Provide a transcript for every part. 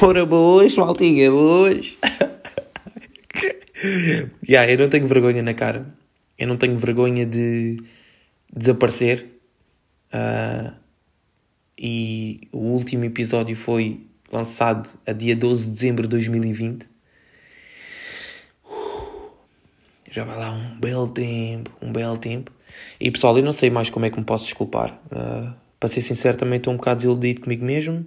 Ora, boas, maltinha, boas. yeah, eu não tenho vergonha na cara. Eu não tenho vergonha de desaparecer. Uh, e o último episódio foi lançado a dia 12 de dezembro de 2020. Já vai lá um belo tempo, um belo tempo. E pessoal, eu não sei mais como é que me posso desculpar. Uh, para ser sincero, também estou um bocado desiludido comigo mesmo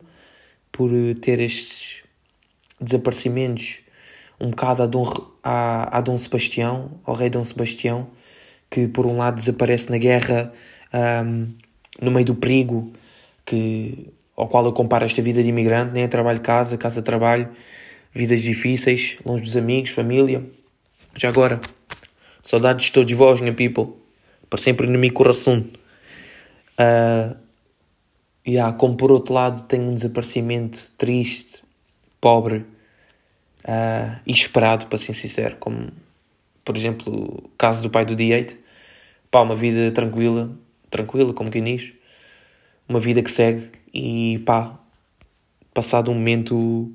por eh, ter estes desaparecimentos um bocado a Dom, a, a Dom Sebastião, ao rei Dom Sebastião, que por um lado desaparece na guerra, um, no meio do perigo, que, ao qual eu comparo esta vida de imigrante, né? trabalho-casa, casa-trabalho, vidas difíceis, longe dos amigos, família. Já agora, saudades de todos vós, minha people, para sempre no meu coração. Uh, yeah, como por outro lado tenho um desaparecimento triste, pobre uh, e esperado, para ser sincero, como por exemplo o caso do pai do D8, pá, uma vida tranquila, tranquila, como quem diz, uma vida que segue. E pá, passado um momento,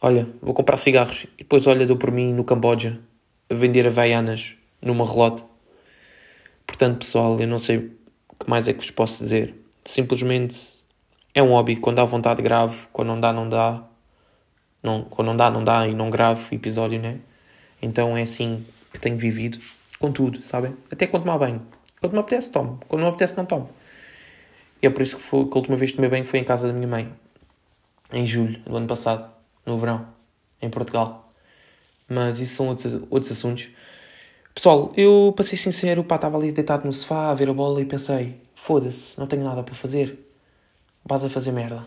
olha, vou comprar cigarros. E depois olha, dou por mim no Camboja a vender havaianas numa relote. Portanto, pessoal, eu não sei o que mais é que vos posso dizer simplesmente é um hobby. Quando dá vontade, grave. Quando não dá, não dá. Não, quando não dá, não dá e não grave episódio, né? Então é assim que tenho vivido com tudo, sabem? Até quando tomar banho. Quando me apetece, tomo. Quando não me apetece, não tomo. E é por isso que, foi, que a última vez que tomei banho foi em casa da minha mãe. Em julho do ano passado. No verão. Em Portugal. Mas isso são outros, outros assuntos. Pessoal, eu, para ser sincero, pá, estava ali deitado no sofá a ver a bola e pensei foda-se, não tenho nada para fazer, vas a fazer merda.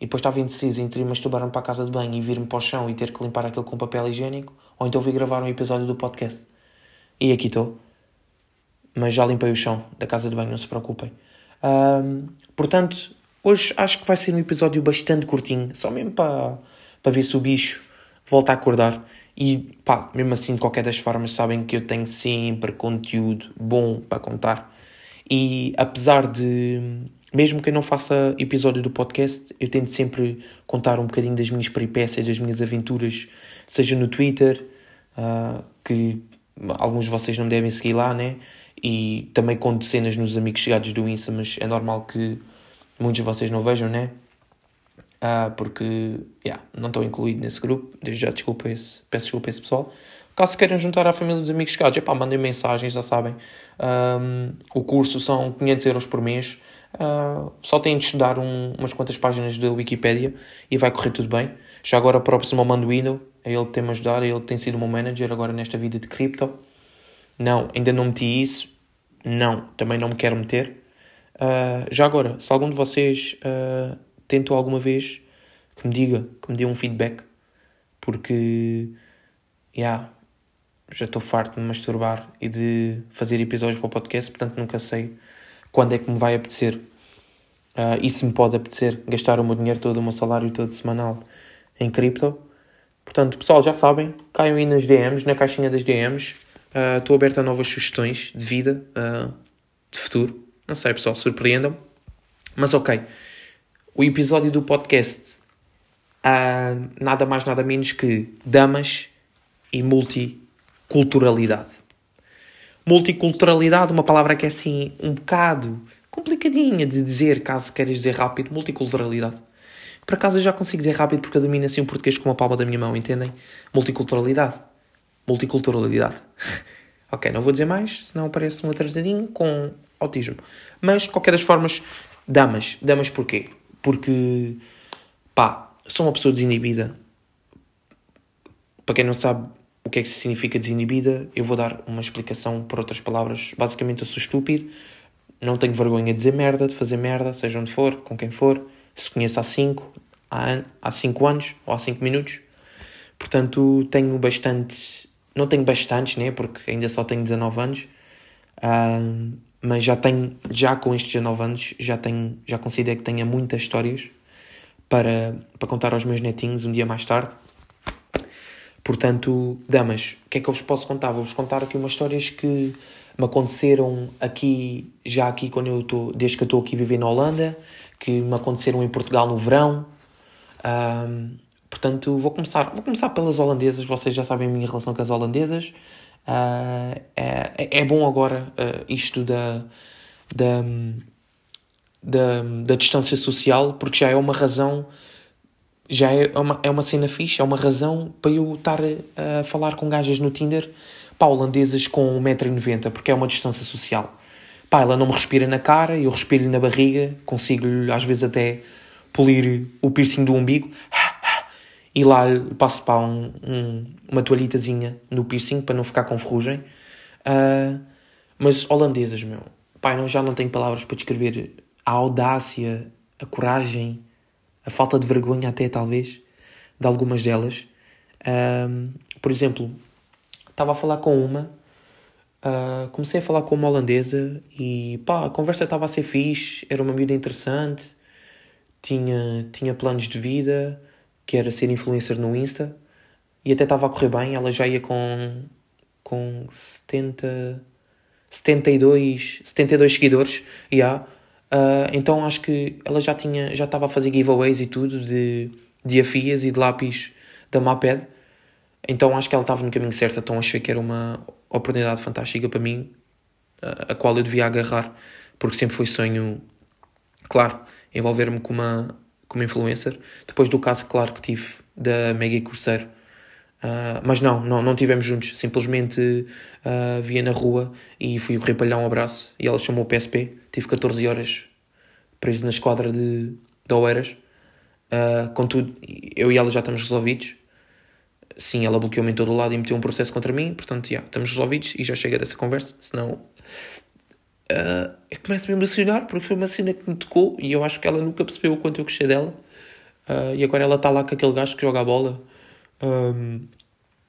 E depois estava indeciso entre ir masturbar-me para a casa de banho e vir-me para o chão e ter que limpar aquilo com papel higiênico, ou então vir gravar um episódio do podcast. E aqui estou. Mas já limpei o chão da casa de banho, não se preocupem. Um, portanto, hoje acho que vai ser um episódio bastante curtinho, só mesmo para, para ver se o bicho volta a acordar. E pá, mesmo assim, de qualquer das formas, sabem que eu tenho sempre conteúdo bom para contar. E apesar de, mesmo que eu não faça episódio do podcast, eu tento sempre contar um bocadinho das minhas peripécias, das minhas aventuras, seja no Twitter, uh, que alguns de vocês não me devem seguir lá, né? E também conto cenas nos amigos chegados do Insta, mas é normal que muitos de vocês não vejam, né? Uh, porque yeah, não estou incluído nesse grupo. Desde já desculpa esse, peço desculpa a esse pessoal. Caso queiram juntar à família dos amigos chegados, epá, mandem mensagens, já sabem. Um, o curso são 500 euros por mês. Uh, só têm de estudar um, umas quantas páginas da Wikipedia e vai correr tudo bem. Já agora próximo mando Window, é ele que tem-me ajudar, é ele tem sido o meu manager agora nesta vida de cripto. Não, ainda não meti isso. Não, também não me quero meter. Uh, já agora, se algum de vocês uh, tentou alguma vez, que me diga, que me dê um feedback. Porque, yeah, já estou farto de me masturbar e de fazer episódios para o podcast, portanto nunca sei quando é que me vai apetecer. Uh, e se me pode apetecer gastar o meu dinheiro todo, o meu salário todo semanal em cripto. Portanto, pessoal, já sabem, caiam aí nas DMs, na caixinha das DMs. Uh, estou aberto a novas sugestões de vida, uh, de futuro. Não sei, pessoal, surpreendam. Mas ok, o episódio do podcast nada mais, nada menos que damas e multi culturalidade. Multiculturalidade, uma palavra que é assim um bocado complicadinha de dizer, caso queiras dizer rápido, multiculturalidade. Por acaso eu já consigo dizer rápido porque eu domino assim o português com a palma da minha mão, entendem? Multiculturalidade. Multiculturalidade. ok, não vou dizer mais, senão parece um atrasadinho com autismo. Mas, de qualquer das formas, damas. Damas porquê? Porque, pá, sou uma pessoa desinibida. Para quem não sabe, o que é que significa desinibida? Eu vou dar uma explicação por outras palavras. Basicamente, eu sou estúpido, não tenho vergonha de dizer merda, de fazer merda, seja onde for, com quem for. Se conheço há 5 há, há cinco anos ou há 5 minutos. Portanto, tenho bastante. Não tenho bastantes, né? Porque ainda só tenho 19 anos. Uh, mas já tenho, já com estes 19 anos, já tenho, já considero que tenha muitas histórias para, para contar aos meus netinhos um dia mais tarde. Portanto, damas, o que é que eu vos posso contar? Vou-vos contar aqui umas histórias que me aconteceram aqui, já aqui quando eu estou, desde que eu estou aqui vivendo na Holanda, que me aconteceram em Portugal no verão, Um, portanto, vou começar, vou começar pelas holandesas. Vocês já sabem a minha relação com as holandesas. Uh, é, é bom agora uh, isto da, da, da, da distância social, porque já é uma razão, já é uma, é uma cena fixe, é uma razão para eu estar a falar com gajas no Tinder, pá, holandesas com 1,90m, porque é uma distância social. Pá, ela não me respira na cara, eu respiro-lhe na barriga, consigo-lhe às vezes até polir o piercing do umbigo e lá passo para um, um, uma toalhitazinha no piercing para não ficar com ferrugem. Uh, mas holandesas, meu. Pai, não, já não tenho palavras para descrever a audácia, a coragem, a falta de vergonha até, talvez, de algumas delas. Uh, por exemplo, estava a falar com uma, uh, comecei a falar com uma holandesa e pá, a conversa estava a ser fixe, era uma miúda interessante, tinha, tinha planos de vida, que era ser influencer no Insta, e até estava a correr bem, ela já ia com, com 70, 72, 72 seguidores, yeah. Uh, então acho que ela já tinha, já estava a fazer giveaways e tudo de, de afias e de lápis da Maped. Então acho que ela estava no caminho certo, então achei que era uma oportunidade fantástica para mim, a, a qual eu devia agarrar, porque sempre foi sonho, claro, envolver-me com uma, como influencer, depois do caso, claro, que tive da Maggie Cruzeiro. Uh, mas não, não, não tivemos juntos, simplesmente uh, via na rua e fui correr um abraço. E ela chamou o PSP, tive 14 horas preso na esquadra de, de Oeiras, uh, contudo, eu e ela já estamos resolvidos, sim, ela bloqueou-me em todo o lado e meteu um processo contra mim, portanto, já, estamos resolvidos e já chega dessa conversa, senão uh, eu começo a me emocionar porque foi uma cena que me tocou e eu acho que ela nunca percebeu o quanto eu gostei dela. E agora ela está lá com aquele gajo que joga a bola. Um,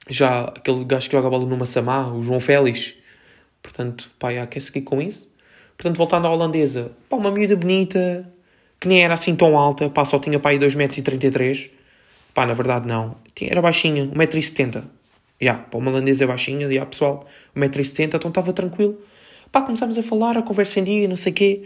já aquele gajo que joga a bola no Massamá, o João Félix. Portanto, pá, já, quer seguir com isso. Portanto, voltando à holandesa, pá, uma miúda bonita, que nem era assim tão alta, pá, só tinha pá aí 2,33m. Pá, na verdade não. Era baixinha, 1,70m. Já, pá, uma holandesa é baixinha, já, pessoal, 1,70m, então estava tranquilo. Pá, começámos a falar, a conversa em dia, não sei o quê.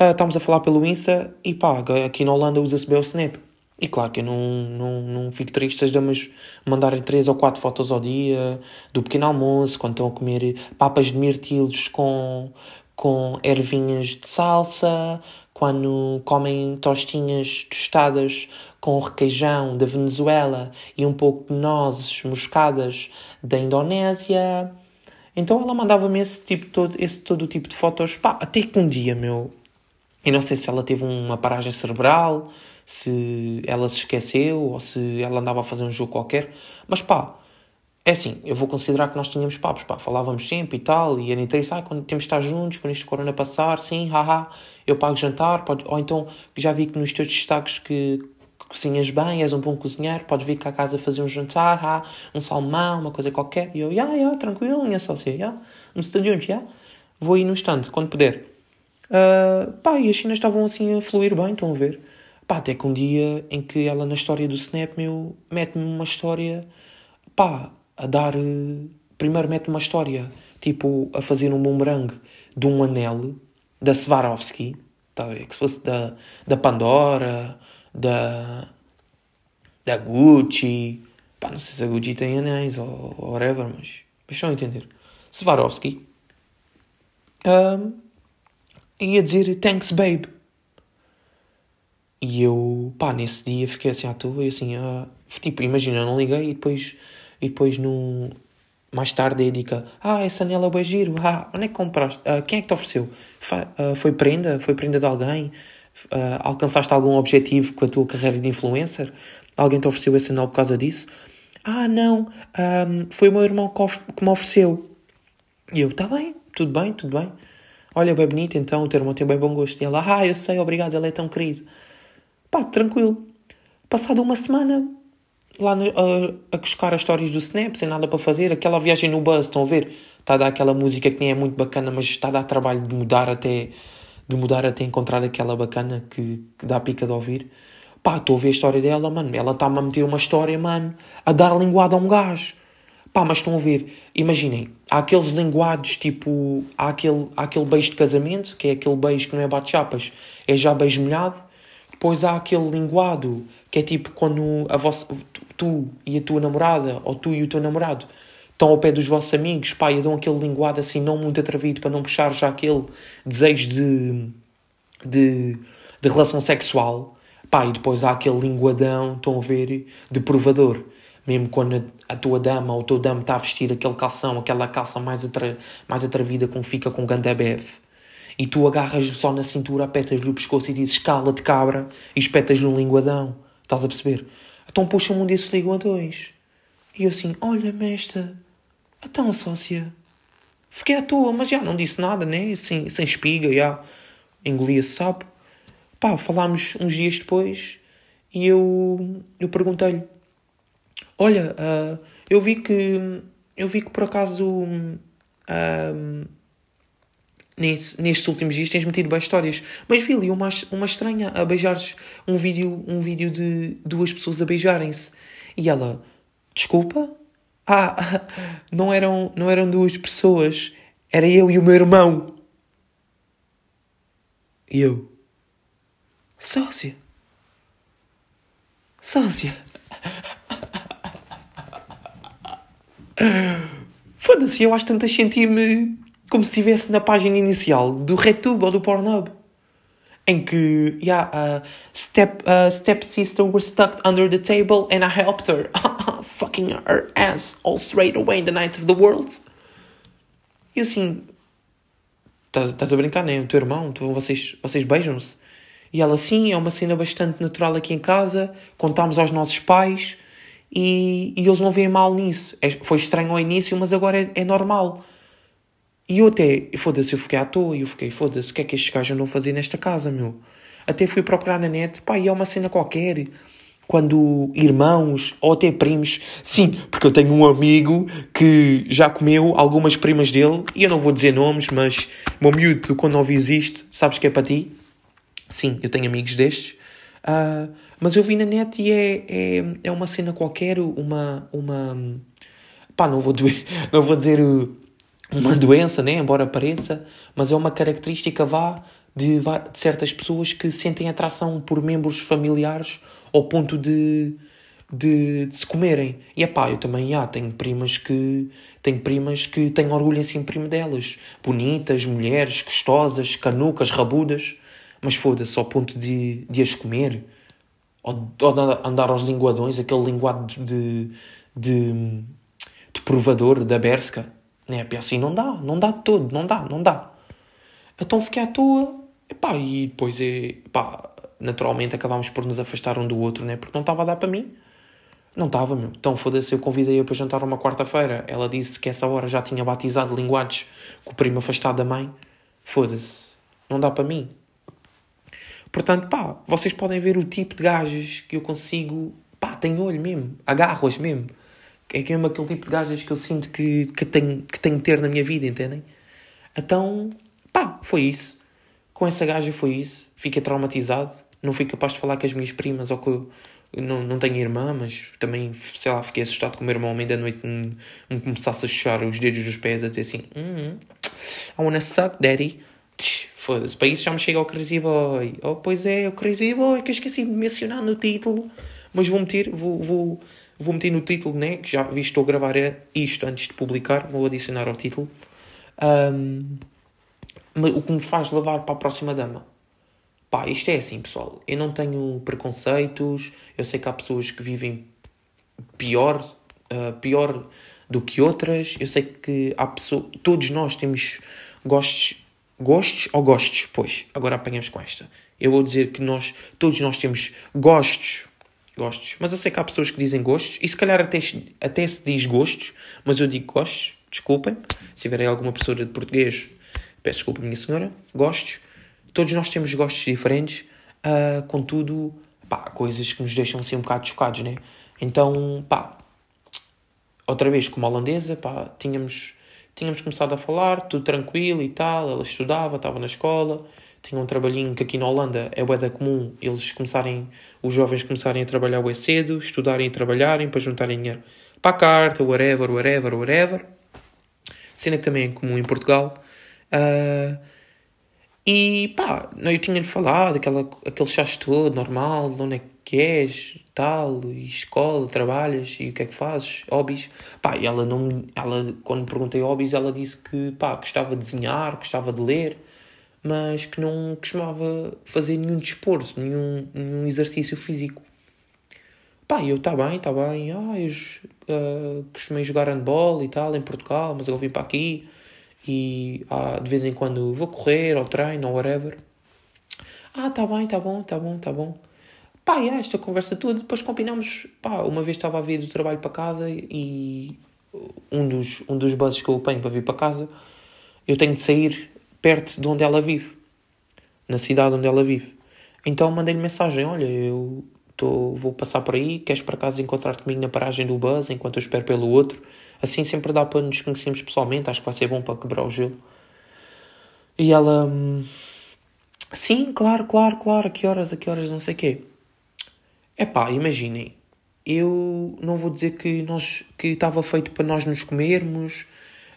Uh, estávamos a falar pelo Insta e pá, aqui na Holanda usa-se bem o Snap. E claro que eu não, não, não fico triste se as damas mandarem 3 ou 4 fotos ao dia do pequeno almoço, quando estão a comer papas de mirtilos com, com ervinhas de salsa, quando comem tostinhas tostadas com requeijão da Venezuela e um pouco de nozes moscadas da Indonésia. Então ela mandava-me esse tipo todo, esse todo o tipo de fotos, pá, até que um dia, meu, e não sei se ela teve uma paragem cerebral, se ela se esqueceu ou se ela andava a fazer um jogo qualquer, mas pá, é assim, eu vou considerar que nós tínhamos papos, pá, falávamos sempre e tal, e era interessante, ah, quando temos de estar juntos, quando isto corona passar, sim, haha, eu pago jantar, pode, ou então já vi que nos teus destaques que cozinhas bem, és um bom cozinheiro, podes vir cá a casa fazer um jantar, ah, um salmão, uma coisa qualquer. E eu, yeah, yeah, tranquilo, minha sócia, yeah. vamos estar juntos, ya. Vou ir no instante, quando puder. Uh, pá, e as chinas estavam assim a fluir bem, estão a ver? Pá, até que um dia em que ela na história do Snap, meu, mete-me uma história, pá, a dar... Uh, primeiro mete uma história, tipo, a fazer um boomerang de um anel da Swarovski, tá ver? Que se fosse da, da Pandora da, da Gucci. Pá, não sei se a Gucci tem anéis ou, ou whatever, mas, mas estão a entender. Swarovski. Um, ia dizer thanks, babe. E eu, pá, nesse dia fiquei assim à toa e assim, uh, tipo, imagina, eu não liguei e depois, e depois no, mais tarde indica, ah, essa anela é bem giro, ah, onde é que compraste? Uh, quem é que te ofereceu? Foi, uh, foi prenda? Foi prenda de alguém? Uh, alcançaste algum objetivo com a tua carreira de influencer? Alguém te ofereceu esse anel por causa disso? Ah, não, um, foi o meu irmão que me ofereceu. E eu, tá bem, tudo bem, tudo bem. Olha, bem bonito, então, o teu irmão tem bem bom gosto. E ela, ah, eu sei, obrigado, ele é tão querido. Pá, tranquilo. Passado uma semana, lá no, uh, a buscar as histórias do Snap, sem nada para fazer, aquela viagem no bus, estão a ver? Está a dar aquela música que nem é muito bacana, mas está a dar trabalho de mudar até de mudar até encontrar aquela bacana que, que dá pica de ouvir. Pá, estou a ver a história dela, mano. Ela está-me a meter uma história, mano, a dar linguada a um gajo. Pá, mas estão a ver, imaginem, há aqueles linguados, tipo, há aquele, há aquele beijo de casamento, que é aquele beijo que não é bate-chapas, é já beijo molhado. Depois há aquele linguado que é tipo quando a vossa, tu e a tua namorada, ou tu e o teu namorado, estão ao pé dos vossos amigos, pá, e dão aquele linguado assim, não muito atrevido, para não puxar já aquele desejo de, de, de relação sexual, pá, e depois há aquele linguadão, estão a ver, de provador. Mesmo quando a, tua dama ou o teu dama está a vestir aquele calção, aquela calça mais, atra, mais atrevida, como fica com ganda bebe e tu agarras só na cintura, apetas-lhe o pescoço e dizes cala-te cabra e espetas-lhe um linguadão. Estás a perceber? Então puxa-me um desses linguadões. E eu assim, olha, mestre, então sócia. Fiquei à toa, mas já não disse nada, né? Sem, sem espiga, já. Engoli esse sapo. Pá, falámos uns dias depois e eu, eu perguntei-lhe: Olha, uh, eu vi que. Eu vi que por acaso. Uh, nestes últimos dias tens metido bem histórias. Mas vi ali uma, uma estranha a beijar um vídeo, um vídeo de duas pessoas a beijarem-se. E ela, desculpa? Ah, não eram, não eram duas pessoas. Era eu e o meu irmão. E eu, sócia. Sócia. Foda-se, eu acho tantas sentir-me como se estivesse na página inicial do RedTube ou do Pornhub. Em que, yeah, uh, step, uh, stepsister was stuck under the table and I helped her. Fucking her ass all straight away in the nights of the world. E assim, estás a brincar, né? O teu irmão, tu, vocês, vocês beijam-se. E ela, sim, é uma cena bastante natural aqui em casa. Contámos aos nossos pais e, e eles não veem mal nisso. É, foi estranho ao início, mas agora é, é normal. E eu até, foda-se, eu fiquei à toa e eu fiquei, foda-se, o que é que estes gajos andam a fazer nesta casa, meu? Até fui procurar na net, pá, e é uma cena qualquer. Quando irmãos ou até primos, sim, porque eu tenho um amigo que já comeu algumas primas dele, e eu não vou dizer nomes, mas, meu miúdo, quando ouvis isto, sabes que é para ti? Sim, eu tenho amigos destes. Uh, mas eu vi na net e é, é, é uma cena qualquer, uma. uma pá, não vou, não vou dizer uma doença, né? embora pareça, mas é uma característica vá de, de certas pessoas que sentem atração por membros familiares ao ponto de, de, de se comerem. E é pá, eu também já tenho primas que tenho primas que têm orgulho em si primo delas. Bonitas, mulheres, gostosas, canucas, rabudas. Mas foda-se, ao ponto de, de as comer. Ou, ou andar aos linguadões, aquele linguado de, de, de provador da Berska. Né? Assim não dá, não dá todo, não dá, não dá. Então fiquei à toa, epá, e depois, epá, naturalmente acabámos por nos afastar um do outro, né? Porque não estava a dar para mim. Não estava, meu. Então foda-se, eu convidei-a para jantar uma quarta-feira. Ela disse que essa hora já tinha batizado linguados com o primo afastado da mãe. Foda-se, não dá para mim. Portanto, pá, vocês podem ver o tipo de gajas que eu consigo. Pá, tenho olho mesmo, agarro-as mesmo. É que é mesmo aquele tipo de gajas que eu sinto que, que, tenho, que tenho que ter na minha vida, entendem? Então, pá, foi isso. Com essa gaja foi isso. Fiquei traumatizado. Não fui capaz de falar com as minhas primas ou com. Não, não tenho irmã, mas também, sei lá, fiquei assustado com o meu irmão à da noite me, me começasse a chuchar os dedos dos pés a dizer assim: mm, I wanna suck, daddy. Foda-se, para isso já me chega ao Crazy Boy. Oh, pois é, o Crazy Boy que eu esqueci de mencionar no título. Mas vou meter, vou, vou, Vou meter no título, né? Que já vi, estou a gravar isto antes de publicar. Vou adicionar ao título. Um, o que me faz levar para a próxima dama. Pá, isto é assim, pessoal. Eu não tenho preconceitos. Eu sei que há pessoas que vivem pior, uh, pior do que outras. Eu sei que há pessoas. Todos nós temos gostos. Gostos ou gostos? Pois, agora apanhamos com esta. Eu vou dizer que nós, todos nós temos gostos Gostos. Mas eu sei que há pessoas que dizem gostos, e se calhar até, até se diz gostos, mas eu digo gostos, desculpem. Se tiverem alguma professora de português, peço desculpa, minha senhora. Gostos. Todos nós temos gostos diferentes, uh, contudo, pá, coisas que nos deixam assim um bocado chocados, né? Então, pá, outra vez, como holandesa, pá, tínhamos, tínhamos começado a falar, tudo tranquilo e tal. Ela estudava, estava na escola tinha um trabalhinho que aqui na Holanda é bué comum eles começarem, os jovens começarem a trabalhar bué cedo, estudarem e trabalharem para juntarem dinheiro para a carta, whatever, whatever, whatever. Cena que também é comum em Portugal. Uh, e pá, eu tinha-lhe falado, aquela, aquele chás todo, normal, de onde é que és, tal, e escola, trabalhas, e o que é que fazes, hobbies. Pá, e ela não, ela, quando perguntei hobbies, ela disse que, pá, gostava de desenhar, gostava de ler, mas que não costumava fazer nenhum desporto, nenhum, nenhum exercício físico. Pá, eu, tá bem, tá bem, ah, eu uh, costumei jogar handball e tal, em Portugal, mas eu vim para aqui, e ah, de vez em quando vou correr, ou treino, ou whatever. Ah, tá bem, tá bom, tá bom, tá bom. Pá, yeah, esta conversa toda, depois combinamos, pá, uma vez estava a vir do trabalho para casa e um dos, um dos buses que eu apanho para vir para casa, eu tenho de sair perto de onde ela vive, na cidade onde ela vive. Então mandei-lhe mensagem, olha, eu tô, vou passar por aí, queres para casa encontrar-te comigo na paragem do bus enquanto eu espero pelo outro? Assim sempre dá para nos conhecermos pessoalmente, acho que vai ser bom para quebrar o gelo. E ela... Hum, Sim, claro, claro, claro, a que horas, a que horas, não sei o quê. É pá, imaginem, eu não vou dizer que nós que estava feito para nós nos comermos,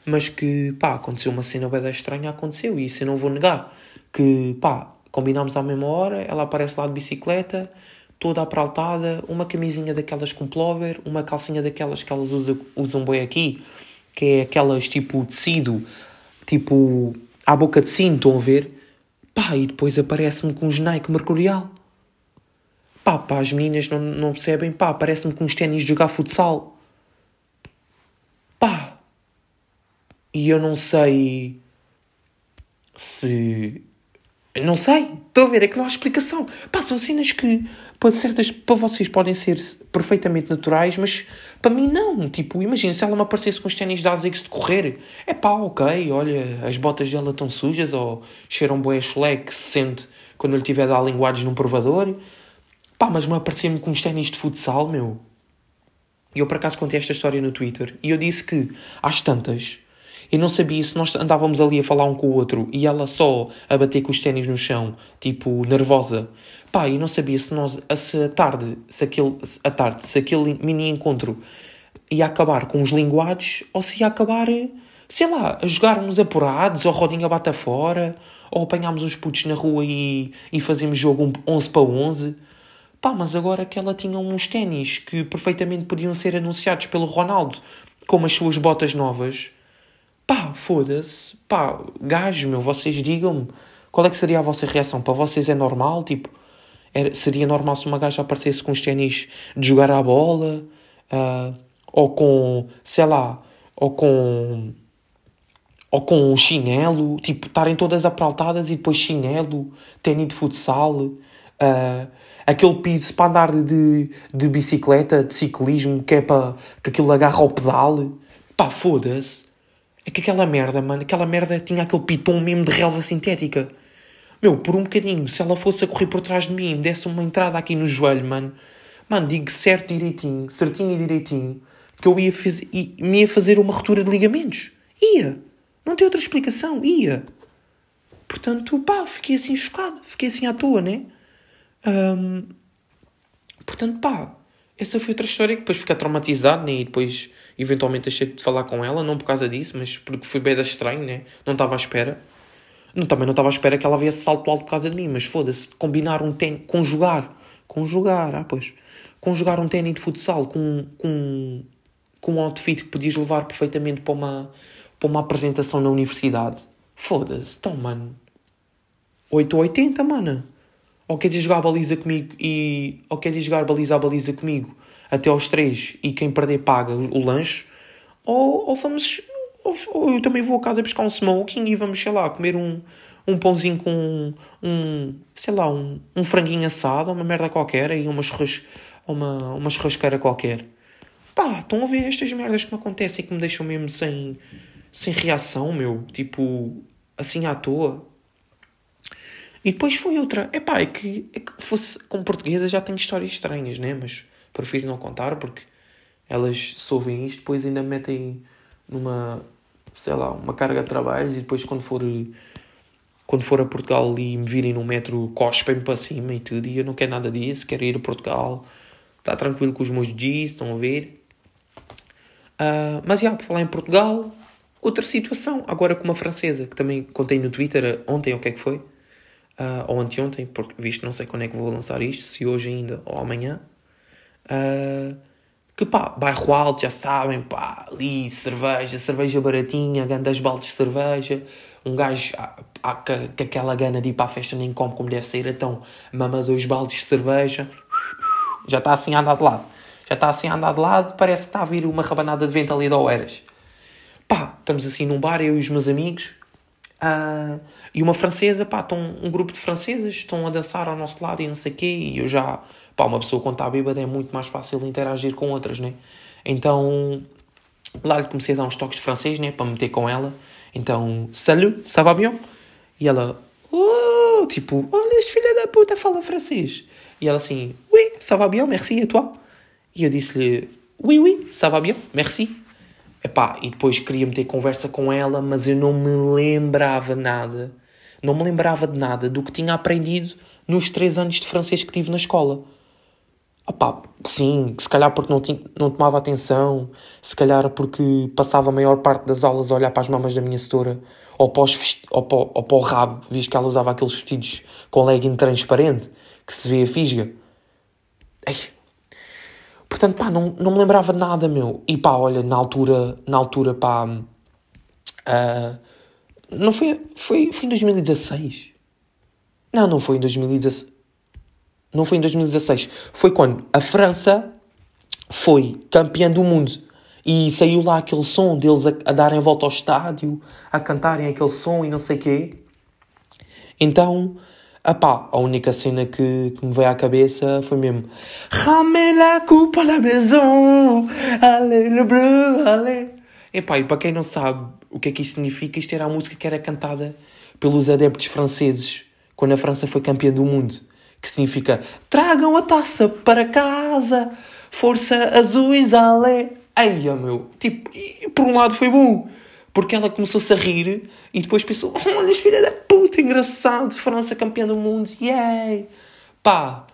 mas que pá, aconteceu uma cena bem estranha, aconteceu, e isso eu não vou negar. Que pá, combinámos à mesma hora, ela aparece lá de bicicleta, toda apraltada, uma camisinha daquelas com plover, uma calcinha daquelas que elas usam, usam bem aqui, que é aquelas tipo tecido, tipo à boca de sino, estão a ver? Pá, e depois aparece-me com uns Nike Mercurial. Pá, pá, as meninas não, não percebem. Pá, aparece-me com uns ténis de jogar futsal. Pá. E eu não sei se não sei, estou a ver, é que não há explicação. Pá, são cenas que para, certas, para vocês podem ser perfeitamente naturais, mas para mim não. Tipo, imagina se ela me aparecesse com os ténis da ASICS de correr. É pá, ok, olha, as botas dela estão sujas ou cheiram bué chulé que se sente quando eu lhe tiver a dar linguagens num provador. Pá, mas me aparecer-me com os ténis de futsal, meu. E eu por acaso contei esta história no Twitter e eu disse que às tantas eu não sabia se nós andávamos ali a falar um com o outro e ela só a bater com os ténis no chão, tipo, nervosa. Pá, e não sabia se nós, se a tarde, se aquele, a tarde, se aquele mini encontro ia acabar com os linguados ou se ia acabar, sei lá, a jogarmos apurados ou rodinha bata fora ou apanhámos os putos na rua e, e fazemos jogo 11 para 11. Pá, mas agora que ela tinha uns ténis que perfeitamente podiam ser anunciados pelo Ronaldo como as suas botas novas Pá, foda-se. Pá, gajo, meu, vocês digam-me qual é que seria a vossa reação. Para vocês é normal? Tipo, era, seria normal se uma gaja aparecesse com os ténis de jogar à bola? Uh, ou com, sei lá, ou com ou com um chinelo, tipo, estarem todas apraltadas e depois chinelo, tênis de futsal, uh, aquele piso para andar de, de bicicleta, de ciclismo, que é para que aquilo agarra ao pedal. Pá, foda-se. É que aquela merda, mano, aquela merda tinha aquele piton mesmo de relva sintética. Meu, por um bocadinho, se ela fosse a correr por trás de mim e me desse uma entrada aqui no joelho, mano, mano, digo certo direitinho, certinho e direitinho, que eu ia, faz... me ia fazer uma ruptura de ligamentos. Ia. Não tem outra explicação. Ia. Portanto, pá, fiquei assim chocado. Fiquei assim à toa, né? Um... Portanto, pá, essa foi outra história que depois fiquei traumatizado, né? E depois, eventualmente, deixei de falar com ela, não por causa disso, mas porque foi bem estranho, né? Não estava à espera. Não, também não estava à espera que ela viesse salto alto por causa de mim, mas foda-se, combinar um tênis, conjugar, conjugar, ah, pois, conjugar um tênis de futsal com, com, com um outfit que podias levar perfeitamente para uma, para uma apresentação na universidade. Foda-se, então, mano. 8 ou 80, mano ou queres ir jogar a baliza comigo e. ou queres ir jogar baliza a baliza comigo até aos três e quem perder paga o lanche, ou, ou vamos. Ou, ou, eu também vou a casa buscar um smoking e vamos, sei lá, comer um, um pãozinho com um, sei lá, um, um franguinho assado, uma merda qualquer, e uma, churras, uma, uma churrasqueira qualquer. Pá, estão a ver estas merdas que me acontecem que me deixam mesmo sem, sem reação, meu. Tipo, assim à toa. E depois foi outra. Epá, é que, é que fosse com portuguesa já tenho histórias estranhas, né? Mas prefiro não contar porque elas souvem isto, depois ainda metem numa, sei lá, uma carga de trabalhos e depois quando for quando for a Portugal e me virem no metro cospem-me para cima e tudo e eu não quero nada disso, quero ir a Portugal está tranquilo com os meus G's, estão a ver uh, mas já, por falar em Portugal outra situação, agora com uma francesa que também contei no Twitter ontem ou o que é que foi uh, ou anteontem, porque visto não sei quando é que vou lançar isto, se hoje ainda ou amanhã. Uh, que pá, bairro alto, já sabem, pá, ali cerveja, cerveja baratinha, grandes baldes de cerveja, um gajo com aquela gana de ir para a festa nem come como deve ser, então mama dois baldes de cerveja, já está assim a andar de lado. Já está assim a andar de lado, parece que está a vir uma rabanada de vento ali de Oeiras. Pá, estamos assim num bar, eu e os meus amigos, uh, e uma francesa, pá, estão um grupo de francesas, estão a dançar ao nosso lado e não sei o quê, e eu já, pá, uma pessoa quando está bêbada é muito mais fácil interagir com outras, né? Então, lá lhe comecei a dar uns toques de francês, né, para meter com ela. Então, salut, ça va bien? E ela, oh, tipo, olha, este filha da puta fala francês. E ela assim, oui, ça va bien, merci, et toi? E eu disse-lhe, oui, oui, ça va bien, merci. Epá, e depois queria meter conversa com ela, mas eu não me lembrava nada. Não me lembrava de nada do que tinha aprendido nos três anos de francês que tive na escola. Epá, sim, se calhar porque não, tinha, não tomava atenção, se calhar porque passava a maior parte das aulas a olhar para as mamas da minha setora, ou para, os, ou para, ou para o rabo, visto que ela usava aqueles vestidos com legging transparente, que se vê a fisga. Ei, Portanto, pá, não, não me lembrava de nada, meu. E pá, olha, na altura, na altura, pá. Uh, não foi, foi, foi em 2016? Não, não foi em 2016. Não foi em 2016. Foi quando a França foi campeã do mundo. E saiu lá aquele som deles a, a darem volta ao estádio, a cantarem aquele som e não sei quê. Então, Epá, a única cena que, que me veio à cabeça foi mesmo Ramène la coupe à la maison, allez le bleu, allez. Epá, e para quem não sabe o que é que isto significa, isto era a música que era cantada pelos adeptos franceses quando a França foi campeã do mundo. Que significa Tragam a taça para casa, força azuis, allez. Eia, meu, tipo, e, por um lado foi bom, porque ela começou-se a rir e depois pensou: olha, filha da puta, engraçado, França campeã do mundo, yay! Pá!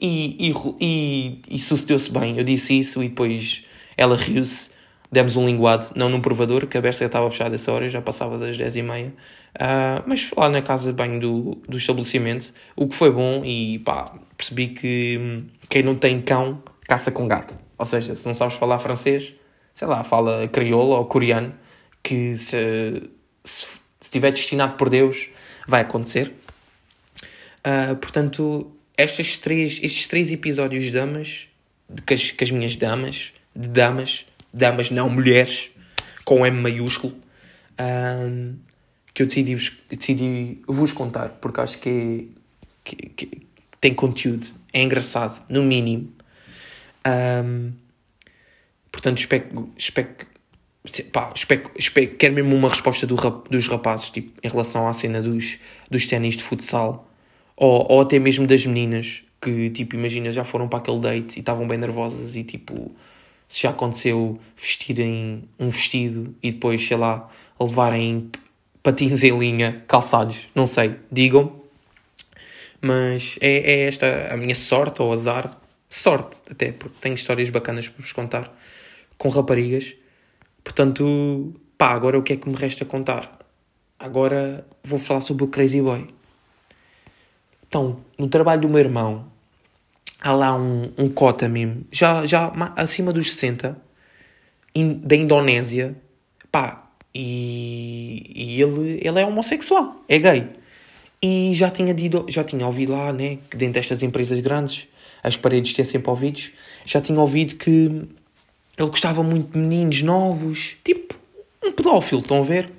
E, e, e, e sucedeu-se bem. Eu disse isso e depois ela riu-se. Demos um linguado, não num provador, que a berça estava fechada essa hora, já passava das 10 e meia. Uh, mas lá na casa de banho do, do estabelecimento, o que foi bom e pá, percebi que hum, quem não tem cão caça com gato. Ou seja, se não sabes falar francês, sei lá, fala crioulo ou coreano, que se, se, estiver destinado por Deus, vai acontecer. Uh, portanto, estes três, estes três episódios de damas, de, que, as, que as minhas damas, de damas, damas não mulheres, com M maiúsculo, uh, que eu decidi vos, decidi vos contar, porque acho que, é, que, que tem conteúdo, é engraçado, no mínimo. Um, portanto, espero, espero, Pá, espero, espero, quero mesmo uma resposta do, dos rapazes tipo, em relação à cena dos, dos ténis de futsal ou, ou até mesmo das meninas que, tipo, imagina, já foram para aquele date e estavam bem nervosas e, tipo, se já aconteceu vestirem um vestido e depois, sei lá, levarem patins em linha, calçados, não sei, digam. Mas é, é esta a minha sorte ou azar, sorte até, porque tenho histórias bacanas para vos contar com raparigas Portanto, pá, agora o que é que me resta contar? Agora vou falar sobre o Crazy Boy. Então, no trabalho do meu irmão, há lá um, um cota mesmo, já, já acima dos 60, in, da Indonésia, pá, e, e ele, ele é homossexual, é gay. E já tinha, dito, já tinha ouvido lá, né, que dentro destas empresas grandes, as paredes têm sempre ouvidos, já tinha ouvido que ele gostava muito de meninos novos, tipo um pedófilo, estão a ver?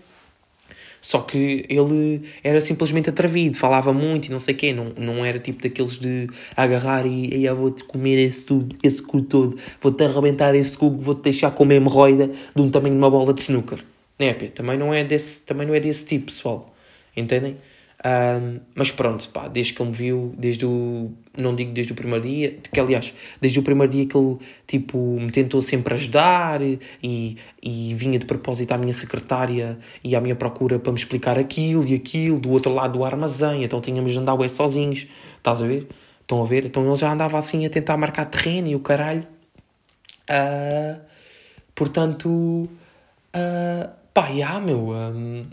Só que ele era simplesmente atrevido, falava muito e não sei o quê, não, não era tipo daqueles de agarrar e, eu vou-te comer esse, tudo, esse cu todo, vou-te arrebentar esse cu, vou-te deixar com uma hemorroida de um tamanho de uma bola de snooker. Né, também não é desse, também não é desse tipo, pessoal. Entendem? Um, mas pronto, pá, desde que ele me viu, desde o. Não digo desde o primeiro dia, que aliás, desde o primeiro dia que ele tipo, me tentou sempre ajudar e, e vinha de propósito à minha secretária e à minha procura para me explicar aquilo e aquilo, do outro lado do armazém, então tínhamos de andar ué, sozinhos, estás a ver? Estão a ver? Então ele já andava assim a tentar marcar terreno e o caralho. Uh, portanto, uh, pá, já, meu. Um,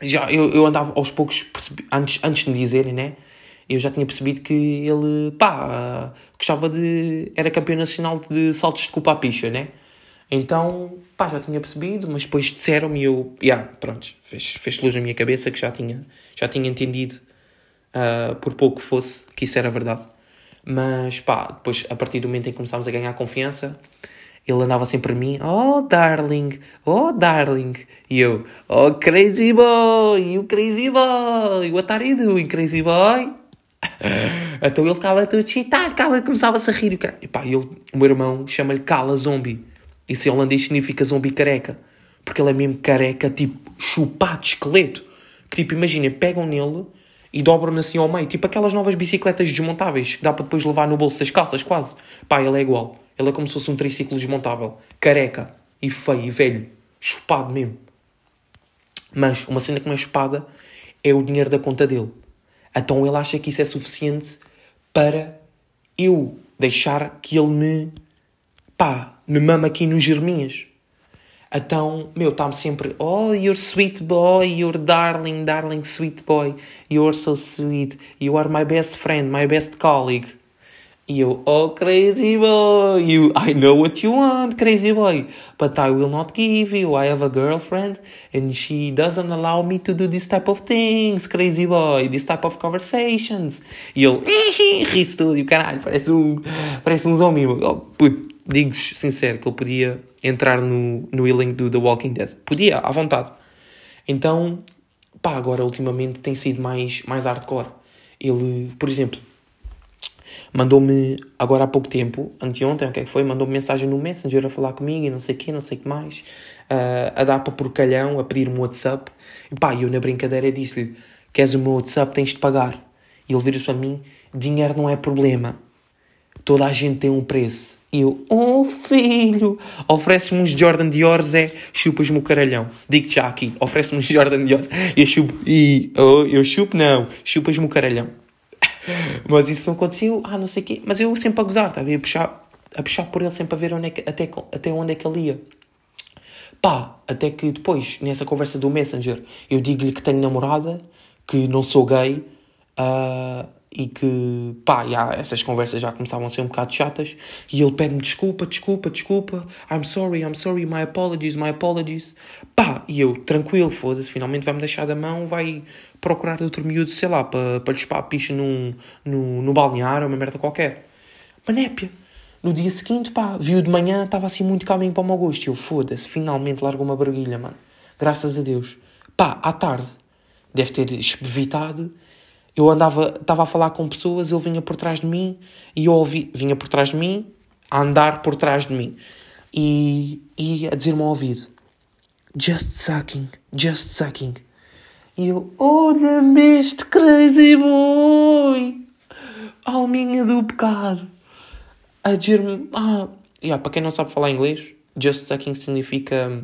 já eu, eu andava aos poucos, percebi, antes, antes de me dizerem, né? Eu já tinha percebido que ele, pá, gostava de. era campeão nacional de saltos de culpa à picha, né? Então, pá, já tinha percebido, mas depois disseram-me e eu, yeah, pronto, fez, fez luz na minha cabeça que já tinha, já tinha entendido, uh, por pouco que fosse, que isso era verdade. Mas, pá, depois, a partir do momento em que começámos a ganhar confiança, ele andava sempre a mim, oh darling, oh darling, e eu, oh crazy boy, you crazy boy, what are you doing, crazy boy? então ele ficava todo excitado, ficava, começava-se a rir, e, pá, ele, o meu irmão chama-lhe Cala Zombie. Isso em holandês significa zombi careca. Porque ele é mesmo careca, tipo, chupado, esqueleto. Que tipo, imagina, pegam nele e dobram-no assim ao meio. Tipo aquelas novas bicicletas desmontáveis que dá para depois levar no bolso das calças, quase. Pá, ele é igual. Ele é como se fosse um triciclo desmontável. Careca. E feio e velho. Chupado mesmo. Mas uma cena que não é chupada é o dinheiro da conta dele. Então ele acha que isso é suficiente para eu deixar que ele me pá, me mama aqui nos germinhas. Então, meu, está-me sempre, oh, you're sweet boy, you're darling, darling, sweet boy, you're so sweet, you are my best friend, my best colleague. E eu, oh, crazy boy, you, I know what you want, crazy boy, but I will not give you. I have a girlfriend and she doesn't allow me to do this type of things, crazy boy, this type of conversations. E ele, ri-se tudo, caralho, parece um, parece um zombie. Oh, digo-vos sincero que ele podia entrar no, no elenco do The Walking Dead. Podia, à vontade. Então, pá, agora ultimamente tem sido mais, mais hardcore. Ele, por exemplo, mandou-me agora há pouco tempo, anteontem, o que é que foi? Mandou-me mensagem no Messenger a falar comigo e não sei o quê, não sei o que mais, uh, a dar para porcalhão, a pedir-me WhatsApp. E pá, eu na brincadeira disse-lhe: Queres o meu WhatsApp? Tens de pagar. E ele vira-se para mim: Dinheiro não é problema. Toda a gente tem um preço. E eu, oh filho, oferece-me uns Jordan Dior, Zé, chupas-me o caralhão. Digo-te já aqui, oferece-me uns Jordan Dior, eu chupo, e oh, eu chupo não, chupas-me o caralhão. Mas isso não aconteceu, ah, não sei o quê. Mas eu sempre a gozar, estava a puxar, a puxar por ele, sempre a ver onde é que, até, até onde é que ele ia. Pá, até que depois, nessa conversa do Messenger, eu digo-lhe que tenho namorada, que não sou gay, uh, e que, pá, já, essas conversas já começavam a ser um bocado chatas e ele pede-me desculpa, desculpa, desculpa, I'm sorry, I'm sorry, my apologies, my apologies. Pá, e eu, tranquilo, foda-se, finalmente vai-me deixar da mão, vai procurar outro miúdo, sei lá, para, para lispar a picha num, no, no balneário, uma merda qualquer. Manépia. No dia seguinte, pá, viu de manhã, estava assim muito caminho para o meu gosto. E eu, foda-se, finalmente largou uma barulhinha, mano. Graças a Deus. Pá, à tarde, deve ter evitado eu andava, estava a falar com pessoas, ele vinha por trás de mim e eu ouvi, vinha por trás de mim, a andar por trás de mim e, e a dizer-me ao ouvido: Just sucking, just sucking. E eu, olha-me este crazy boy, alminha do pecado, a dizer-me: Ah, yeah, para quem não sabe falar inglês, just sucking significa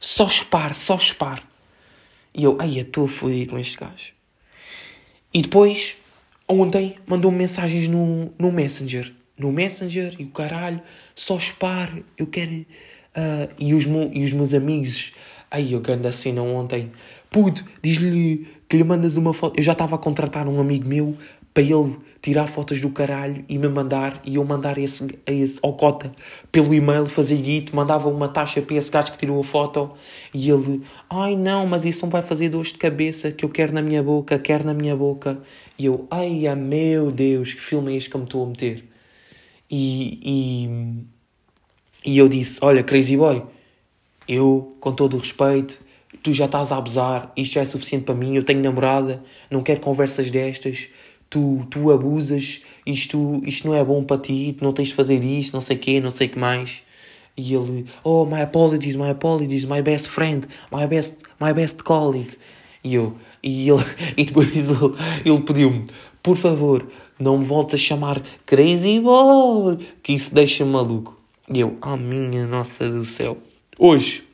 só chupar, só chupar. E eu, ai, estou fodido com este gajo. E depois, ontem, mandou-me mensagens no, no Messenger. No Messenger e o caralho, só espar, eu quero. Uh, e, os, e os meus amigos, aí eu ganho a cena ontem, puto, diz-lhe que lhe mandas uma foto. Eu já estava a contratar um amigo meu para ele tirar fotos do caralho e me mandar, e eu mandar esse, esse ao cota pelo e-mail, fazer guito, mandava uma taxa para esse gajo que tirou a foto, e ele, ai não, mas isso não vai fazer dor de cabeça, que eu quero na minha boca, quero na minha boca. E eu, ai ah, meu Deus, que filme é este que eu me estou a meter? E, e, e eu disse, olha, Crazy Boy, eu, com todo o respeito, tu já estás a abusar, isto já é suficiente para mim, eu tenho namorada, não quero conversas destas, tu, tu abusas, isto, isto não é bom para ti, tu não tens de fazer isto, não sei o quê, não sei o que mais. E ele, oh, my apologies, my apologies, my best friend, my best, my best colleague. E eu, e ele, e depois ele, ele pediu-me, por favor, não me voltes a chamar Crazy Boy, que isso deixa-me maluco. E eu, ah, minha nossa do céu. Hoje,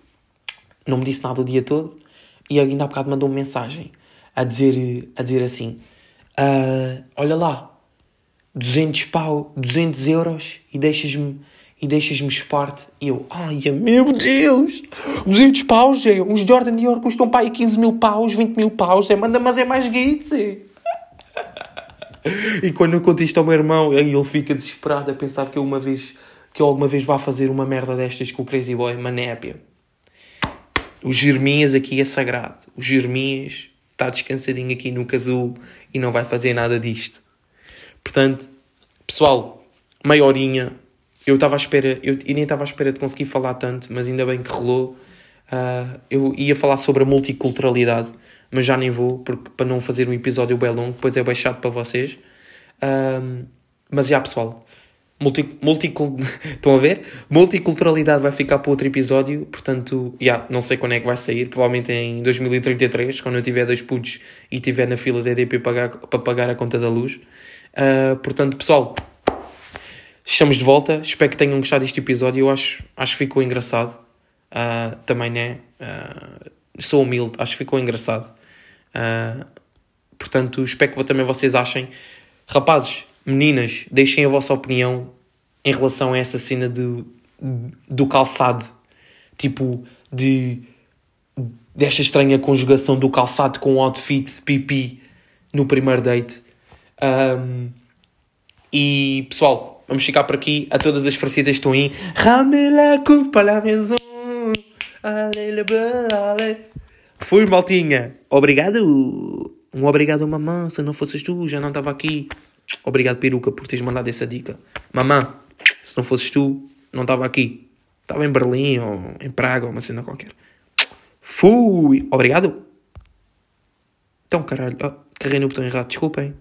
não me disse nada o dia todo, e ainda há bocado mandou -me mensagem a dizer, a dizer assim, Uh, olha lá, 200 pau, 200 euros e deixas-me e deixas-me esparte. E eu, ai meu Deus, 200 paus, é, uns Jordan Dior custam para aí 15 mil paus, 20 mil paus, é, manda, mas é mais guites. E quando eu conto isto ao meu irmão, ele fica desesperado a pensar que eu uma vez, que eu alguma vez vá fazer uma merda destas com o Crazy Boy, manépia. O Jeremias aqui é sagrado. O Jeremias está descansadinho aqui no casulo e não vai fazer nada disto. Portanto, pessoal, meia horinha. Eu estava à espera, eu, eu nem estava à espera de conseguir falar tanto, mas ainda bem que rolou. Uh, eu ia falar sobre a multiculturalidade, mas já nem vou, porque para não fazer um episódio bem longo, depois é chato para vocês. Uh, mas já, pessoal, multi, multicul... estão a ver? Multiculturalidade vai ficar para outro episódio, portanto, já, yeah, não sei quando é que vai sair, provavelmente em 2033, quando eu tiver dois putos e estiver na fila da EDP para pagar, para pagar a conta da luz. Uh, portanto, pessoal, estamos de volta. Espero que tenham gostado deste episódio. Eu acho, acho que ficou engraçado. Uh, também, né? Uh, sou humilde, acho que ficou engraçado. portanto, espero que também vocês achem. Rapazes, meninas, deixem a vossa opinião em relação a essa cena do, do calçado. Tipo, de desta estranha conjugação do calçado com o outfit pipi no primeiro date. Um, e pessoal, vamos ficar por aqui. A todas as francesas estão em Fui, maltinha. Obrigado. Um obrigado, mamã. Se não fosses tu, já não estava aqui. Obrigado, peruca, por teres mandado essa dica. Mamã, se não fosses tu, não estava aqui. Estava em Berlim ou em Praga ou uma cena qualquer. Fui. Obrigado. Então, caralho. Oh, carreguei no botão errado. Desculpem.